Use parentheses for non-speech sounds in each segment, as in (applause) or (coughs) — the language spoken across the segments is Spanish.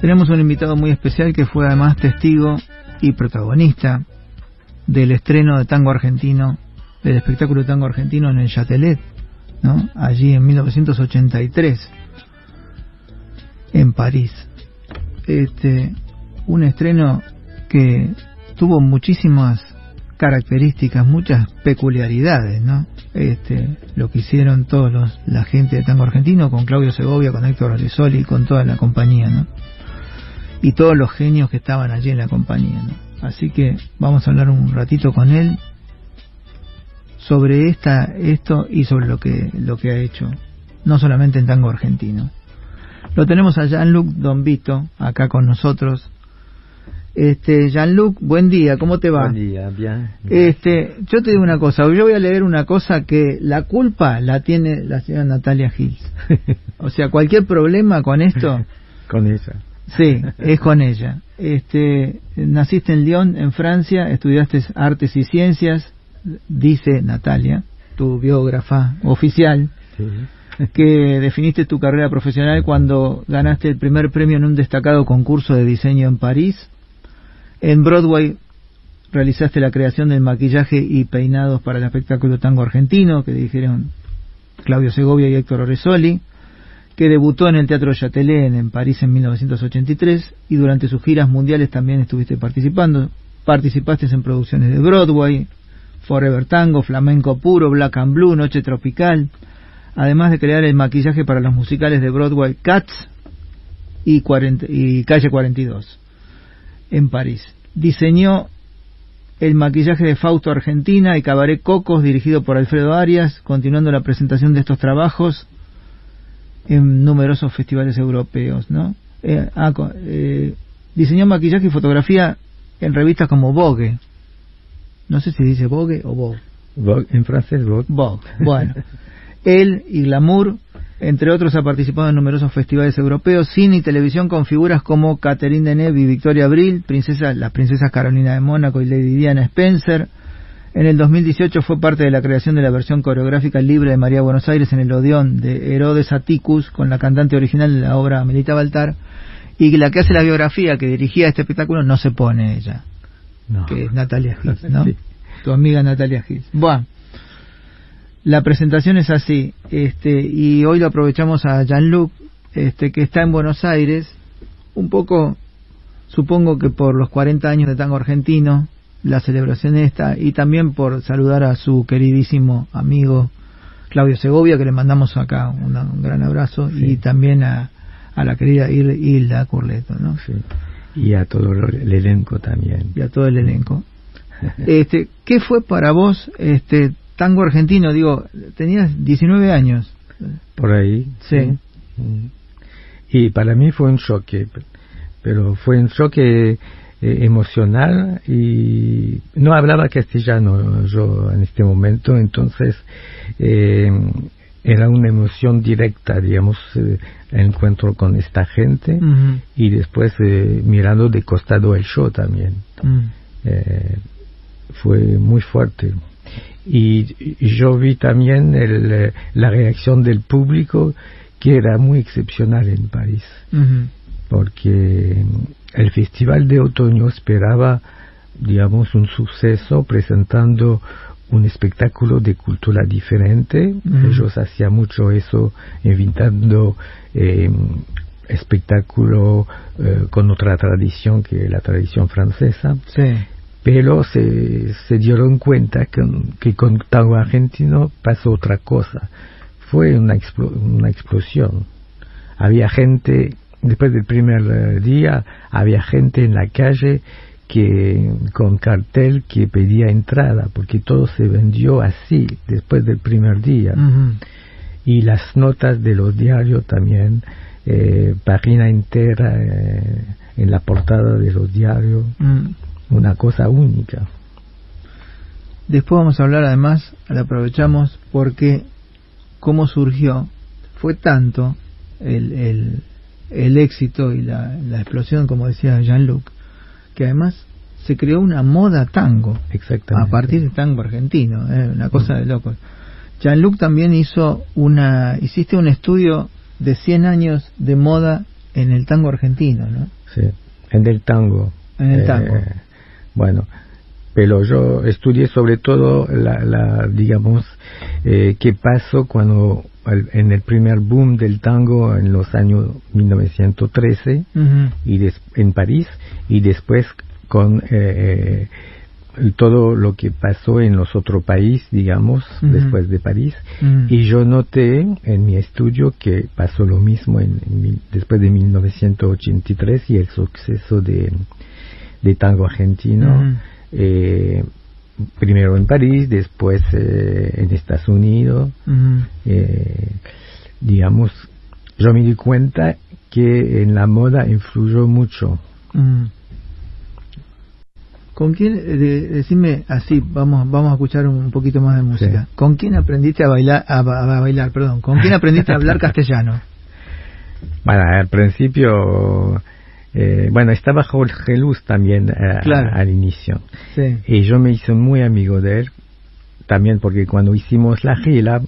Tenemos un invitado muy especial que fue además testigo y protagonista del estreno de tango argentino, del espectáculo de tango argentino en el Châtelet, ¿no? allí en 1983, en París. Este, un estreno que tuvo muchísimas características, muchas peculiaridades, ¿no? Este, lo que hicieron todos los, la gente de tango argentino con Claudio Segovia, con Héctor Arresoli, con toda la compañía, ¿no? Y todos los genios que estaban allí en la compañía, ¿no? Así que vamos a hablar un ratito con él sobre esta, esto y sobre lo que, lo que ha hecho, no solamente en tango argentino. Lo tenemos a Jean-Luc Don Vito acá con nosotros, este, Jean-Luc, buen día, ¿cómo te va? Buen día, bien. Este, yo te digo una cosa, yo voy a leer una cosa que la culpa la tiene la señora Natalia Hills. (laughs) o sea, cualquier problema con esto. con ella. Sí, es con ella. Este, naciste en Lyon, en Francia, estudiaste artes y ciencias, dice Natalia, tu biógrafa oficial. que definiste tu carrera profesional cuando ganaste el primer premio en un destacado concurso de diseño en París, en Broadway realizaste la creación del maquillaje y peinados para el espectáculo tango argentino que dirigieron Claudio Segovia y Héctor Oresoli, que debutó en el Teatro Châtelet en París en 1983 y durante sus giras mundiales también estuviste participando. Participaste en producciones de Broadway, Forever Tango, Flamenco Puro, Black and Blue, Noche Tropical, además de crear el maquillaje para los musicales de Broadway Cats y, y Calle 42 en París. Diseñó el maquillaje de Fausto Argentina y Cabaret Cocos, dirigido por Alfredo Arias, continuando la presentación de estos trabajos en numerosos festivales europeos. ¿no? Eh, ah, eh, diseñó maquillaje y fotografía en revistas como Vogue. No sé si dice Vogue o Vogue. Vogue en francés, Vogue. Vogue. (laughs) Bueno, él y Glamour entre otros ha participado en numerosos festivales europeos, cine y televisión con figuras como Catherine Deneuve y Victoria Abril, princesa, las princesas Carolina de Mónaco y Lady Diana Spencer. En el 2018 fue parte de la creación de la versión coreográfica libre de María Buenos Aires en el Odeón de Herodes Atticus con la cantante original de la obra Melita Baltar y la que hace la biografía que dirigía este espectáculo no se pone ella, que es Natalia Gis, (laughs) ¿no? Tu amiga Natalia Gis. Bueno, la presentación es así, este, y hoy lo aprovechamos a Jean-Luc, este, que está en Buenos Aires, un poco, supongo que por los 40 años de tango argentino, la celebración esta, y también por saludar a su queridísimo amigo Claudio Segovia, que le mandamos acá un gran abrazo, y también a, a la querida Hilda Curleto, ¿no? Y a todo el elenco también. Y a todo el elenco. (laughs) Este, ¿Qué fue para vos este, tango argentino, digo, tenías 19 años. Por ahí. Sí. Mm. Y para mí fue un choque, pero fue un choque eh, emocional y no hablaba castellano yo en este momento, entonces eh, era una emoción directa, digamos, eh, el encuentro con esta gente y después mirando de costado el show también. Mm. fue muy fuerte y, yo vi también el, la reacción del público que era muy excepcional en París, porque el Festival de Otoño esperaba, digamos, un suceso presentando un espectáculo de cultura diferente. Ellos hacían mucho eso, invitando eh, espectáculo eh, con otra tradición que la tradición francesa. Sí pero se, se dieron cuenta que, que, con tango argentino pasó otra cosa. Fue una, una explosión. Había gente, después del primer eh, día, había gente en la calle que con cartel que pedía entrada, porque todo se vendió así después del primer día. Y las notas de los diarios también, eh, página entera eh, en la portada de los diarios. Mm una cosa única. Después vamos a hablar además, la aprovechamos porque cómo surgió, fue tanto el, el, el éxito y la, la, explosión, como decía Jean-Luc, que además se creó una moda tango, Exactamente. a partir del tango argentino, ¿eh? una cosa de locos. Jean-Luc también hizo una, hiciste un estudio de 100 años de moda en el tango argentino, ¿no? Sí, en el tango. En el tango. Eh, bueno, pero yo estudié sobre todo la, la digamos, eh, qué pasó cuando en el primer boom del tango en los años 1913 y des, en París y después con eh, todo lo que pasó en los otros países, digamos, después de París. Y yo noté en mi estudio que pasó lo mismo en, después de 1983 y el suceso de, de tango argentino. Eh, primero en París, después eh, en Estados Unidos. Eh, digamos, yo me di cuenta que en la moda influyó mucho. ¿Con quién, decime así, vamos, vamos a escuchar un poquito más de música. ¿Con quién aprendiste a bailar, a, bailar, perdón, con quién aprendiste a hablar (laughs) castellano? Bueno, al principio, eh, bueno, estaba Jorge Luz también eh, al inicio. Y yo me hice muy amigo de él, también porque cuando hicimos la gira,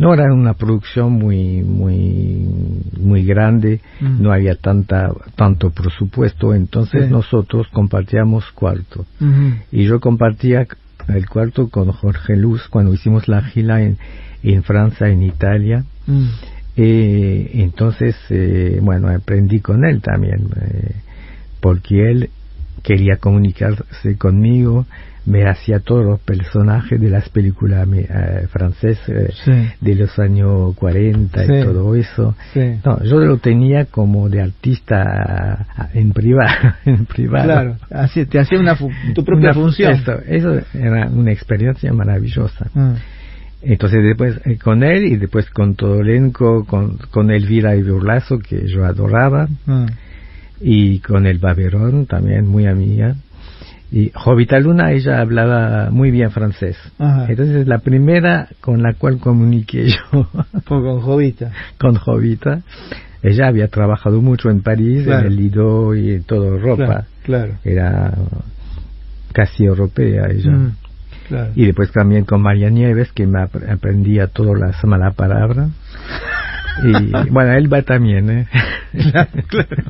no era una producción muy muy muy grande mm. no había tanta tanto presupuesto entonces nosotros compartíamos cuarto y yo compartía el cuarto con Jorge Luz cuando hicimos la gira en, en Francia en Italia mm. Eh, entonces eh, bueno aprendí con él también eh, porque él quería comunicarse conmigo me hacía todos los personajes de las películas eh, francesas eh, de los años 40 y todo eso. No, yo lo tenía como de artista en privado. (laughs) en privado. Claro, así, te hacía una tu propia función. Eso, era una experiencia maravillosa. Ah. Entonces después eh, con él y después con todo el elenco, con, con Elvira y Burlazo que yo adoraba, ah. y con el Baberón también muy amiga. Y Jovita Luna, ella hablaba muy bien francés. Entonces es la primera con la cual comuniqué (laughs) yo. con Jovita. Con Jovita. Ella había trabajado mucho en París, en el Lido y en toda Europa. Claro, Era casi europea ella. Mm, y después también con María Nieves, que me aprendía todas las malas palabras. Y (laughs) bueno, él va también, ¿eh? claro,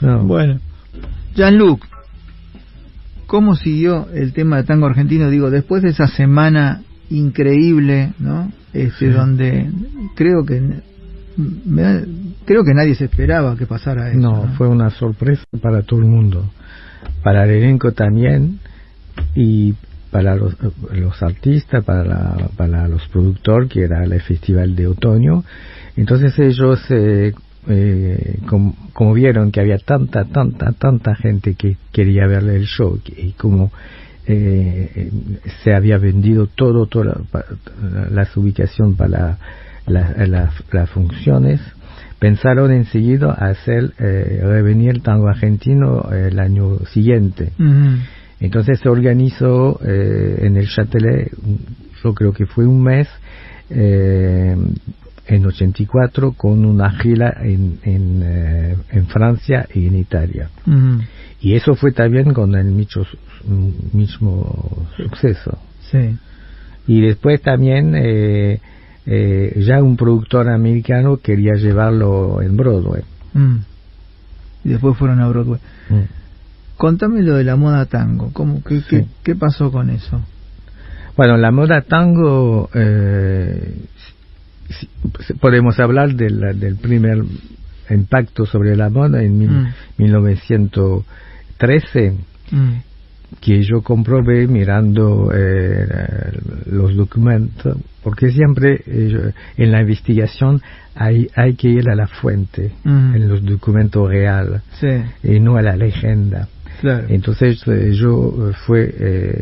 no. Bueno. Jean-Luc, ¿cómo siguió el tema de tango argentino? Digo, después de esa semana increíble, ¿no? Este, donde creo que creo que nadie se esperaba que pasara eso. No, fue una sorpresa para todo el mundo, para el elenco también y para los, los artistas, para, para los productores, que era el festival de otoño. Entonces ellos eh, eh, como, vieron que había tanta, tanta, tanta gente que quería verle el show y como eh, se había vendido todo, todas las ubicaciones para las funciones, pensaron enseguida hacer eh, revenir el tango argentino el año siguiente. Entonces se organizó eh, en el Châtelet, yo creo que fue un mes, eh, en 84 con una gira en, en, eh, en Francia y en Italia. Y eso fue también con el mismo, mismo suceso. Sí. Y después también eh, eh, ya un productor americano quería llevarlo en Broadway. Mm. Y después fueron a Broadway. Mm. Contame lo de la moda tango. ¿Cómo, qué, qué, qué, pasó con eso? Bueno, la moda tango eh, podemos hablar del, del primer impacto sobre la moda en 1913 mm. mm. que yo comprobé mirando eh, los documentos porque siempre eh, en la investigación hay, hay que ir a la fuente mm. en los documentos reales y no a la leyenda entonces eh, yo fui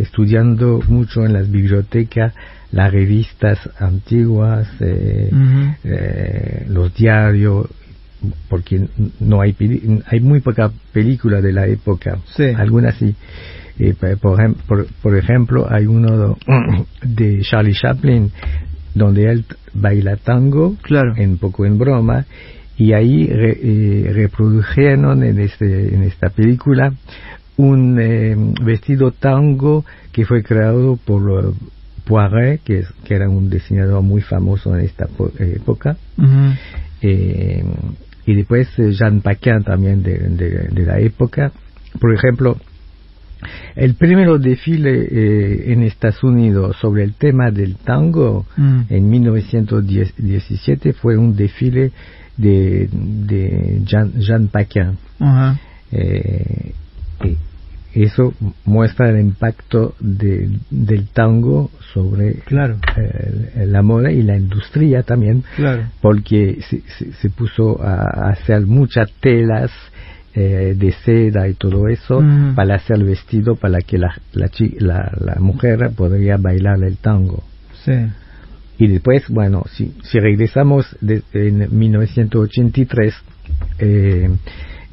estudiando mucho en las bibliotecas las revistas antiguas, eh, eh, los diarios, porque no hay hay muy poca película de la época, algunas sí. Eh, por, por, ejemplo, hay uno (coughs) de Charlie Chaplin donde él baila tango, claro. un poco en broma, y ahí reprodujeron en, este, en esta película un vestido tango que fue creado por Poiret, que, que era un diseñador muy famoso en esta época, Eh, y después eh, Jean Paquin también de, de, la época. Por ejemplo, el primer desfile eh, en Estados Unidos sobre el tema del tango mm. en 1917 fue un desfile de, de Jean, Jean Paquin. eh, eso muestra el impacto del tango sobre claro. Eh, la moda y la industria también, claro. porque se, se, puso a, hacer muchas telas eh, de seda y todo eso para hacer el vestido para que la, la, la, mujer podría bailar el tango. Sí. Y después, bueno, si, si regresamos de, en 1983, eh,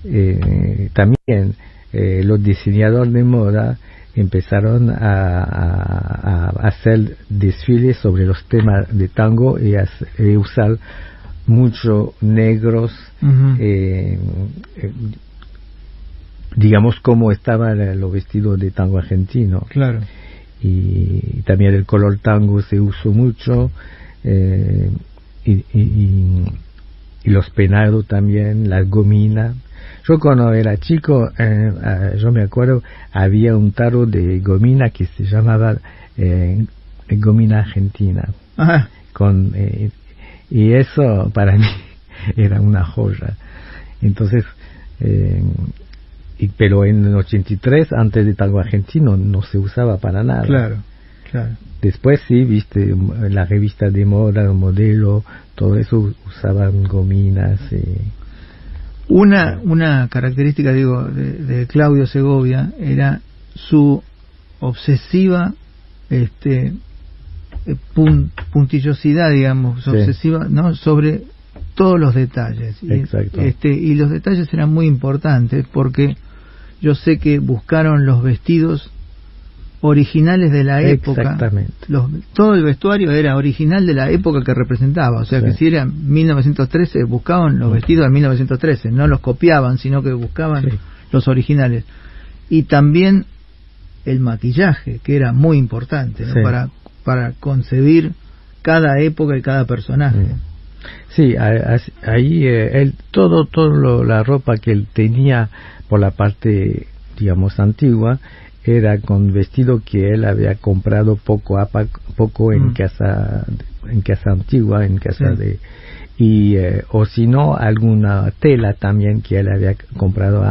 eh, también eh, los diseñadores de moda empezaron a, hacer desfiles sobre los temas de tango y a, usar mucho negros, eh, eh, digamos como estaban los vestidos de tango argentino. Claro. Y también el color tango se usó mucho. y, y, los peinados también, las gominas. Yo cuando era chico, eh, eh, yo me acuerdo, había un tarot de gomina que se llamaba eh, Gomina Argentina. Con, y eso para (laughs) mí era una joya. Entonces, y, pero en el 83, antes de tango argentino, no se usaba para nada. Claro, claro. Después sí, viste, la revista de moda, modelo, todo eso usaban gominas. Una, una característica, digo, de, Claudio Segovia era su obsesiva este, eh, puntillosidad, digamos, obsesiva, ¿no? Sobre todos los detalles. Exacto. Este, y los detalles eran muy importantes porque yo sé que buscaron los vestidos originales de la época. Exactamente. todo el vestuario era original de la época que representaba. O sea que si era 1913, buscaban los vestidos de 1913. No los copiaban, sino que buscaban los originales. Y también el maquillaje, que era muy importante para, para concebir cada época y cada personaje. Sí, ahí eh, él, todo, todo la ropa que él tenía por la parte, digamos, antigua, era con vestido que él había comprado poco a poco en mm. casa en casa antigua en casa de y eh, o si no alguna tela también que él había comprado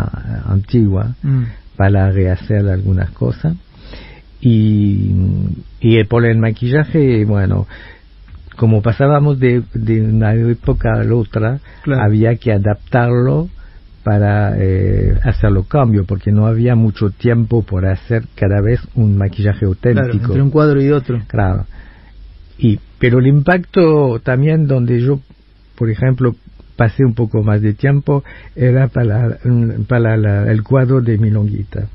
antigua mm. para rehacer algunas cosas y y por el maquillaje bueno como pasábamos de, de una época a la otra había que adaptarlo para eh, hacer los cambios, porque no había mucho tiempo por hacer cada vez un maquillaje auténtico. Claro, entre un cuadro y otro. Claro. Y, pero el impacto también donde yo, por ejemplo, pasé un poco más de tiempo era para, para el cuadro de Milonguita,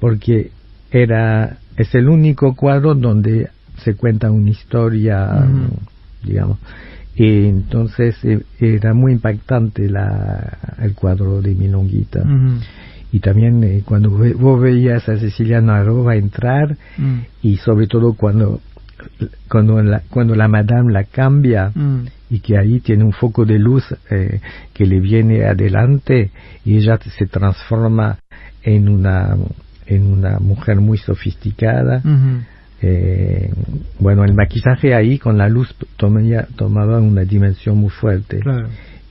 porque era es el único cuadro donde se cuenta una historia, digamos. Y entonces eh, era muy impactante la, el cuadro de Milonguita. Y también eh, cuando vos veías a Cecilia Naroa entrar, mm. y sobre todo cuando, cuando, la, cuando la madame la cambia, mm. y que ahí tiene un foco de luz eh, que le viene adelante, y ella se transforma en una, en una mujer muy sofisticada. Eh, bueno, el maquillaje ahí con la luz tomaba, tomaba una dimensión muy fuerte.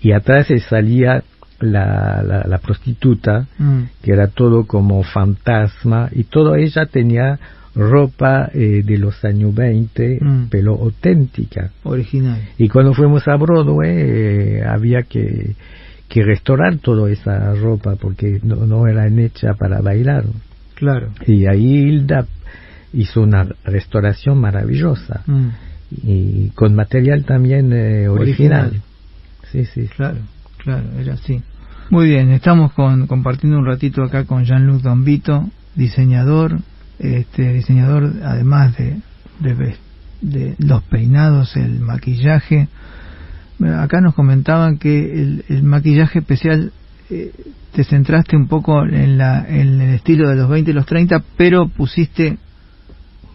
Y atrás salía la, la, prostituta, mm. que era todo como fantasma, y toda ella tenía ropa eh, de los años 20, mm. pero auténtica. Original. Y cuando fuimos a Broadway eh, había que, que restaurar toda esa ropa porque no, no era hecha para bailar. Claro. Y ahí Hilda hizo una restauración maravillosa mm. y con material también eh, original. Sí, sí. Claro, claro, era así. Muy bien, estamos con, compartiendo un ratito acá con Jean-Luc Dombito, diseñador, este diseñador además de, de, de, los peinados, el maquillaje. Acá nos comentaban que el, el maquillaje especial eh, te centraste un poco en, la, en el estilo de los 20 y los 30, pero pusiste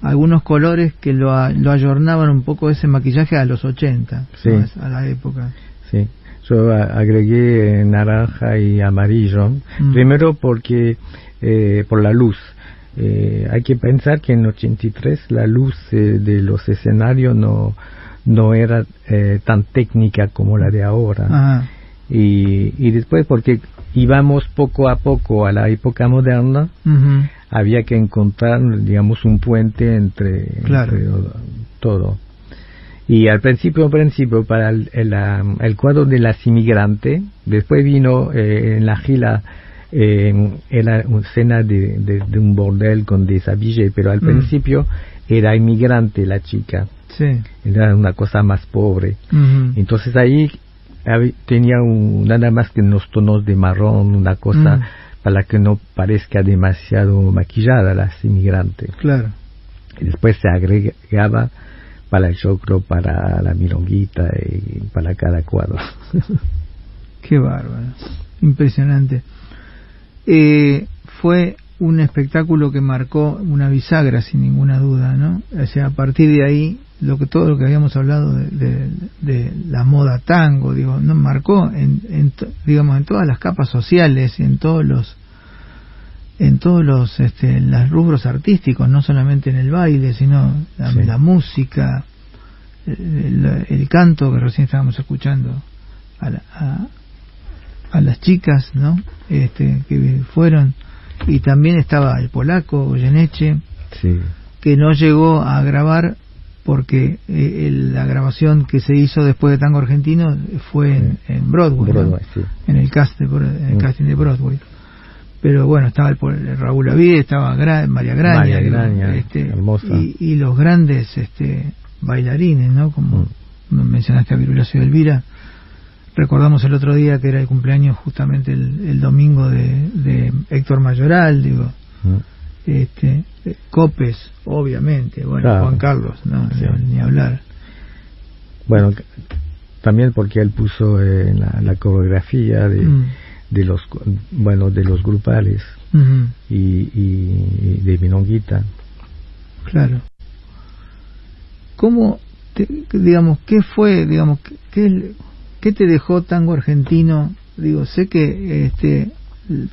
algunos colores que lo, lo ayornaban un poco ese maquillaje a los 80, sí. a la época. Sí. yo agregué naranja y amarillo, mm. primero porque eh, por la luz. Eh, hay que pensar que en 83 la luz eh, de los escenarios no, no era tan técnica como la de ahora. Y, y después porque íbamos poco a poco a la época moderna, había que encontrar, digamos, un puente entre, todo. Y al principio, principio, para el, el, cuadro de las inmigrantes, después vino eh, en la gira eh, era una escena de, de, un bordel con desabillé, pero al mm. principio era inmigrante la chica. Sí. Era una cosa más pobre. Entonces ahí tenía un, nada más que unos tonos de marrón, una cosa mm. Para que no parezca demasiado maquillada las inmigrantes. Claro. Y después se agregaba para el choclo, para la milonguita y para cada cuadro. (laughs) Qué bárbaro, impresionante. Eh, fue un espectáculo que marcó una bisagra sin ninguna duda, ¿no? O sea, a partir de ahí, lo que todo lo que habíamos hablado de, de, la moda tango, digo, no marcó en, en, digamos en todas las capas sociales y en todos los en todos los este, los rubros artísticos, no solamente en el baile, sino la, música, el, canto que recién estábamos escuchando a, a, las chicas, ¿no? Este, que fueron y también estaba el polaco Goyeneche, que no llegó a grabar porque eh, la grabación que se hizo después de Tango Argentino fue en, Broadway, en el cast de, el mm. casting de Broadway pero bueno, estaba el, Raúl Avide, estaba María Graña, este, y, los grandes este, bailarines, ¿no? Como mm. mencionaste a Virulacio Elvira, recordamos el otro día que era el cumpleaños justamente el, domingo de, Héctor Mayoral, digo, mm. Este, Copes, obviamente, bueno, Juan Carlos, no, ni hablar. Bueno, también porque él puso en la, coreografía de... Mm. de los bueno de los grupales y, y, de Minonguita. Claro. Cómo digamos qué fue digamos qué, qué te dejó tango argentino digo sé que este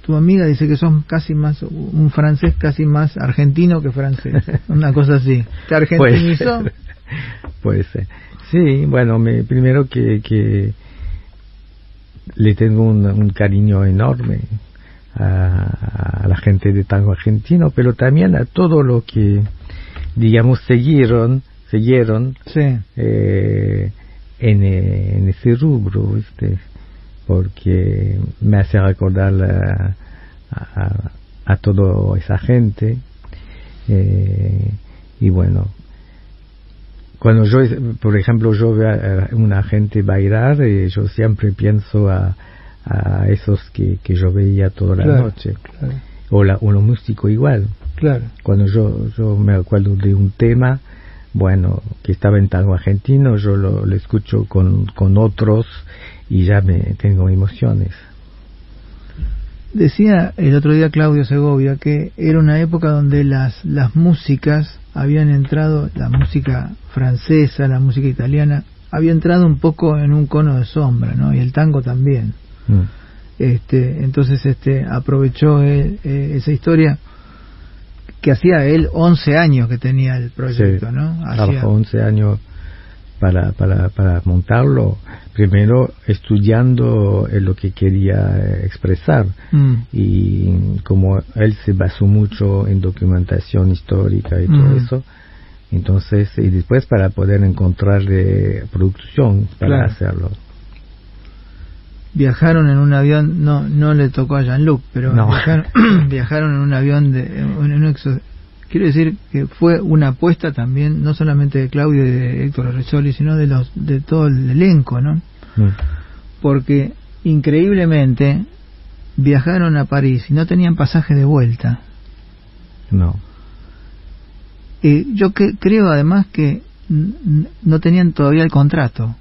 tu amiga dice que son casi más un francés casi más argentino que francés. (laughs) Una cosa así. Te argentinizó pues sí bueno me, primero que que le tengo un, cariño enorme a, la gente de tango argentino, pero también a todo lo que, digamos, siguieron, siguieron eh, en, en, ese rubro, este, porque me hace recordar a, a, toda esa gente. Eh, y bueno, cuando yo, por ejemplo, yo veo a una gente bailar, eh, yo siempre pienso a, a esos que, que yo veía toda la noche. O, la, o lo músico igual. Claro. Cuando yo, yo me acuerdo de un tema, bueno, que estaba en tango argentino, yo lo, lo escucho con, con otros y ya me tengo emociones. Decía el otro día Claudio Segovia que era una época donde las, las músicas habían entrado, la música francesa, la música italiana, había entrado un poco en un cono de sombra, ¿no? Y el tango también. Mm. Este, entonces este, aprovechó eh, esa historia que hacía él 11 años que tenía el proyecto, ¿no? Hacía... 11 años para, para, para montarlo, primero estudiando lo que quería expresar mm. y como él se basó mucho en documentación histórica y todo mm. eso, entonces y después para poder encontrar producción para hacerlo. Viajaron en un avión, no no le tocó a Jean-Luc, pero (clears throat) viajaron, en un avión de en un quiero decir que fue una apuesta también no solamente de Claudio y de Héctor Arrezzoli, sino de los de todo el elenco, ¿no? Mm. Porque increíblemente viajaron a París y no tenían pasaje de vuelta. No. Y yo que, creo además que no tenían todavía el contrato.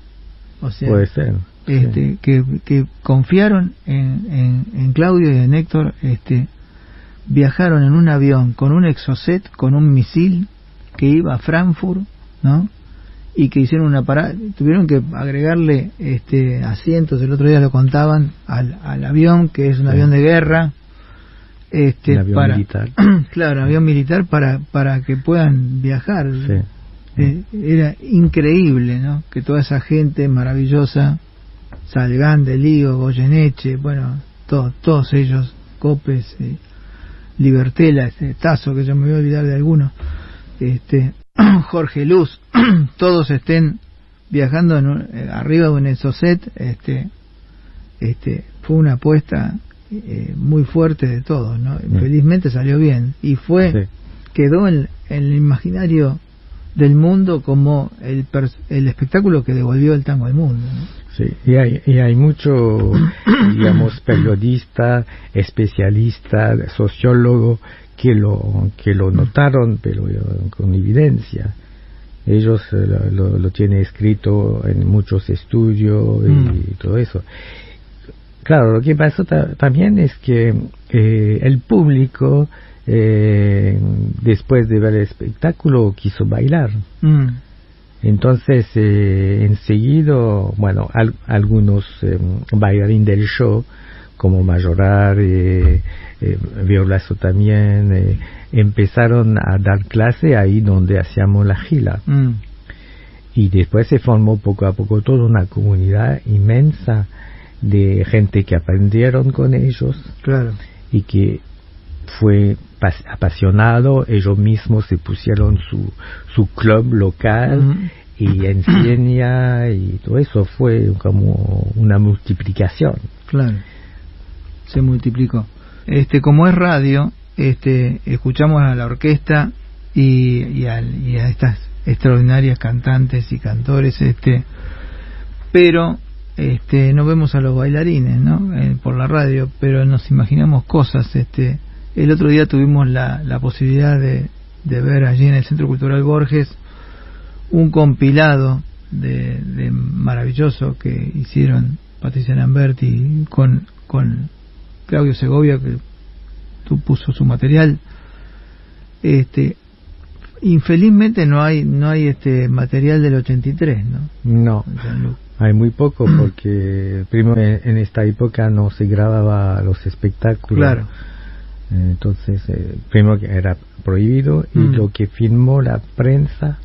O sea, Puede ser. Este, que, que confiaron en, en, en Claudio y en Héctor este, viajaron en un avión con un exocet, con un misil que iba a Frankfurt, ¿no? y que hicieron una parada, tuvieron que agregarle este asientos, el otro día lo contaban, al, al avión, que es un avión de guerra, este, avión para, militar. (clears throat) claro, avión militar para, para que puedan viajar. Sí. Eh, era increíble, ¿no? Que toda esa gente maravillosa, Salgán, Lío, Goyeneche, bueno, todos, todos ellos, Copes, eh, Libertela, este Tazo, que yo me voy a olvidar de alguno, este, (clears throat) Jorge Luz, (clears throat) todos estén viajando en un- eh, arriba de un exocet, este, este, fue una apuesta eh, muy fuerte de todos, ¿no? Mm. Felizmente salió bien y fue Sí. quedó en, en el imaginario del mundo como el, el espectáculo que devolvió el tango al mundo. ¿no? Sí, y hay, y hay mucho, (coughs) digamos, periodista, especialista, sociólogo que lo, que lo notaron, pero eh, con evidencia. Ellos eh, lo, lo, lo tienen escrito en muchos estudios y Mm. todo eso. Claro, lo que pasó ta- también es que eh, el público, eh, después de ver el espectáculo, quiso bailar. Mm, Entonces, eh, enseguida, bueno, al- algunos eh, bailarines del show, como Majorar, eh, eh, Violazo también, eh, empezaron a dar clase ahí donde hacíamos la gira. mm, Y después se formó poco a poco toda una comunidad inmensa de gente que aprendieron con ellos claro. y que fue apasionado, ellos mismos se pusieron su, su club local Mm. y enseña y todo eso fue como una multiplicación. Claro, se multiplicó. Este, como es radio, este, escuchamos a la orquesta y, y, al- y a estas extraordinarias cantantes y cantores, este, pero este, no vemos a los bailarines, ¿no? Eh, por la radio, pero nos imaginamos cosas, este. El otro día tuvimos la, la posibilidad de, de ver allí en el Centro Cultural Borges un compilado de, de maravilloso que hicieron Patricia Lamberti con, con Claudio Segovia que tú puso su material. Este infelizmente no hay no hay este material del 83 no No, hay muy poco porque primero en, esta época no se grababa los espectáculos. claro Entonces, eh, primero que era prohibido y Mm. lo que filmó la prensa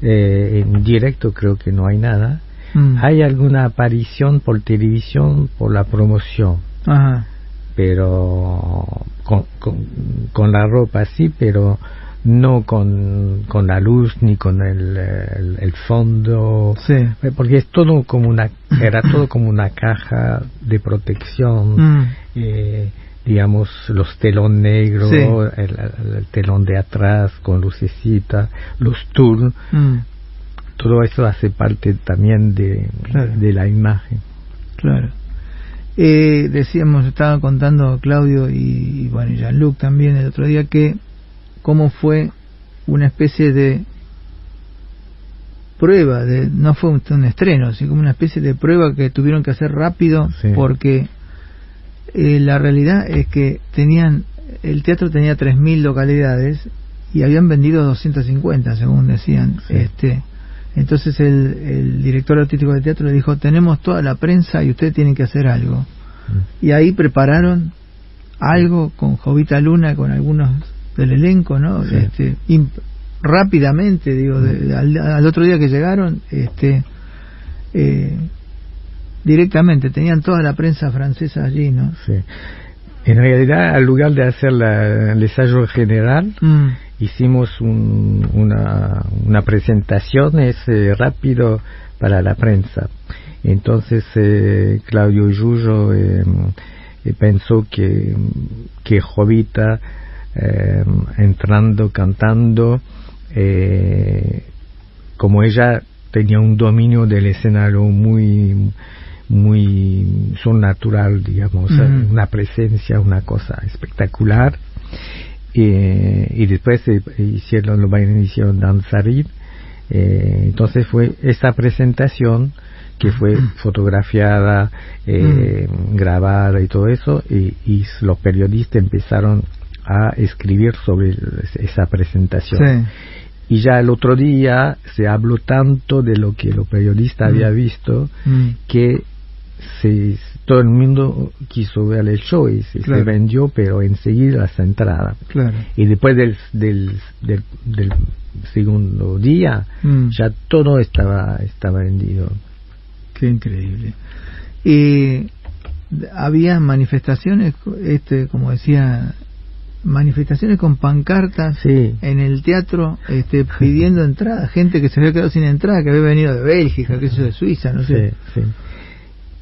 eh, en directo creo que no hay nada. Mm. Hay alguna aparición por televisión por la promoción, Ajá. pero con, con, con la ropa sí, pero no con, con la luz ni con el, el, el fondo. sí Eh, Porque es todo como una, era todo como una caja de protección Mm. eh, digamos los telón negro Sí. el, el telón de atrás con lucecita los tours Mm. todo eso hace parte también de, Claro. de la imagen Claro. Eh, decíamos, estaba contando Claudio y, y bueno, y Jean-Luc también el otro día que cómo fue una especie de prueba, de no fue un, un estreno, sino como una especie de prueba que tuvieron que hacer rápido Sí. porque eh, la realidad es que tenían el teatro tenía 3.000 localidades y habían vendido 250 según decían Sí. este. Entonces el, el director artístico del teatro le dijo tenemos toda la prensa y ustedes tienen que hacer algo y ahí prepararon algo con Jovita Luna con algunos del elenco no Sí. este rápidamente digo de- al, al otro día que llegaron este eh, directamente tenían toda la prensa francesa allí no sí. en realidad al lugar de hacer la- el ensayo general Mm, hicimos un- una, una presentación ese rápido para la prensa. Entonces eh, Claudio Yuyo eh, eh, pensó que, que Jovita eh, entrando, cantando, eh, como ella tenía un dominio del escenario muy muy son natural digamos una presencia una cosa espectacular. Eh, y después eh, hicieron bailarines hicieron danzarín. Eh, entonces fue esa presentación que fue fotografiada eh, grabada y todo eso y, y los periodistas empezaron a escribir sobre esa presentación. Sí. Y ya el otro día se habló tanto de lo que los periodistas Mm. había visto Mm. que se, todo el mundo quiso ver el show y se, vendió, pero enseguida las entradas. Claro. Y después del, del, del, del segundo día, Mm. ya todo estaba, estaba vendido. Qué increíble. Y había manifestaciones, este, como decía, manifestaciones con pancartas Sí. en el teatro, este, pidiendo (laughs) entrada, gente que se había quedado sin entrada, que había venido de Bélgica, que yo, de Suiza, no sé. Sí, sí.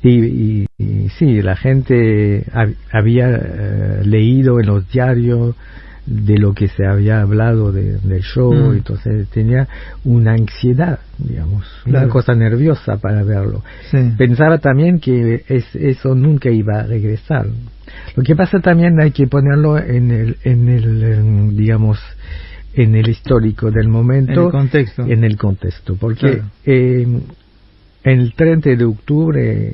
Y, y- y sí, la gente hab- había eh, leído en los diarios de lo que se había hablado de- del show, Mm. entonces tenía una ansiedad, digamos, Claro. una cosa nerviosa para verlo. Sí. Pensaba también que es- eso nunca iba a regresar. Lo que pasa también hay que ponerlo en el, en el digamos, en el histórico del momento En el contexto. en el contexto, porque Claro. eh, el 30 de octubre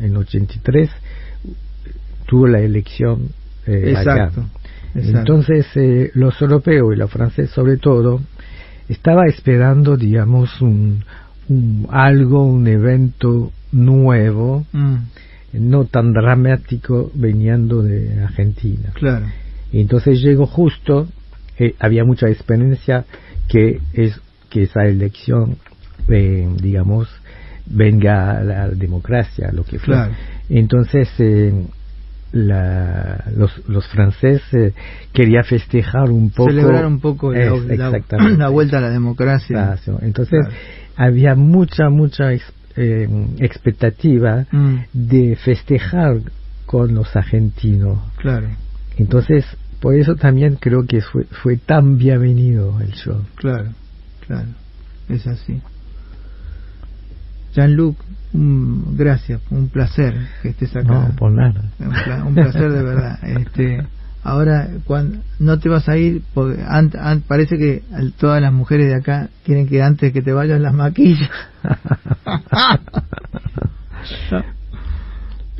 en 83 tuvo la elección eh. Exacto. exacto. Entonces eh, los europeos y los franceses sobre todo estaba esperando, digamos, un, un- algo, un evento nuevo, Mm, no tan dramático viniendo de Argentina. claro. Y entonces llegó justo, eh, había mucha experiencia que es que esa elección, eh, digamos, venga la democracia, lo que fue. Claro. Entonces eh, la- los, los franceses querían festejar un poco. Celebrar un poco la, Es- la- exactamente. la vuelta a la democracia. Claro. Entonces Claro. había mucha, mucha eh, expectativa Mm, de festejar con los argentinos. claro, Entonces, por eso también creo que fue, fue tan bienvenido el show. claro, claro. Es así. Jean-Luc, un- gracias, un placer que estés acá. No, por nada. Un, pla- un placer de verdad. (laughs) Este, ahora, cuando no te vas a ir, porque ant- ant- parece que al- todas las mujeres de acá quieren que antes que te vayas las maquillas. (laughs)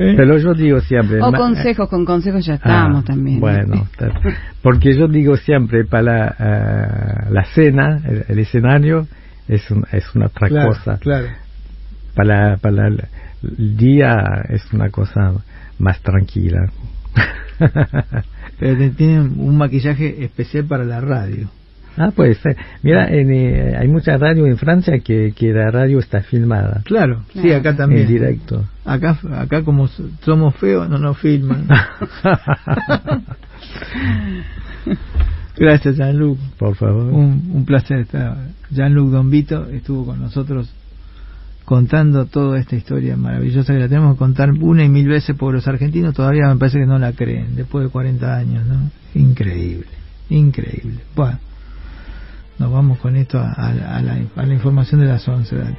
¿Eh? Pero yo digo siempre... O consejos, con consejos ya Ah, estamos también. Bueno, (laughs) porque yo digo siempre para eh, la cena, el, el escenario es, un- es una otra claro, cosa. claro. Para, para el, el día es una cosa más tranquila. Pero te- tienen un maquillaje especial para la radio. ah, pues ser. Mira, en, eh, hay mucha radio en Francia que, que la radio está filmada. Claro, sí, acá también. En directo. Acá, acá como somos feos, no nos filman. (laughs) Gracias, Jean-Luc. Por favor. Un, un placer estar. Jean-Luc Dombito estuvo con nosotros contando toda esta historia maravillosa que la tenemos que contar una y mil veces porque los argentinos todavía me parece que no la creen después de 40 años, ¿no? Increíble, increíble. Bueno, nos vamos con esto a, a la- a la, a la información de las 11. dale.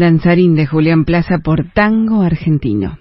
Danzarín de Julián Plaza por Tango Argentino.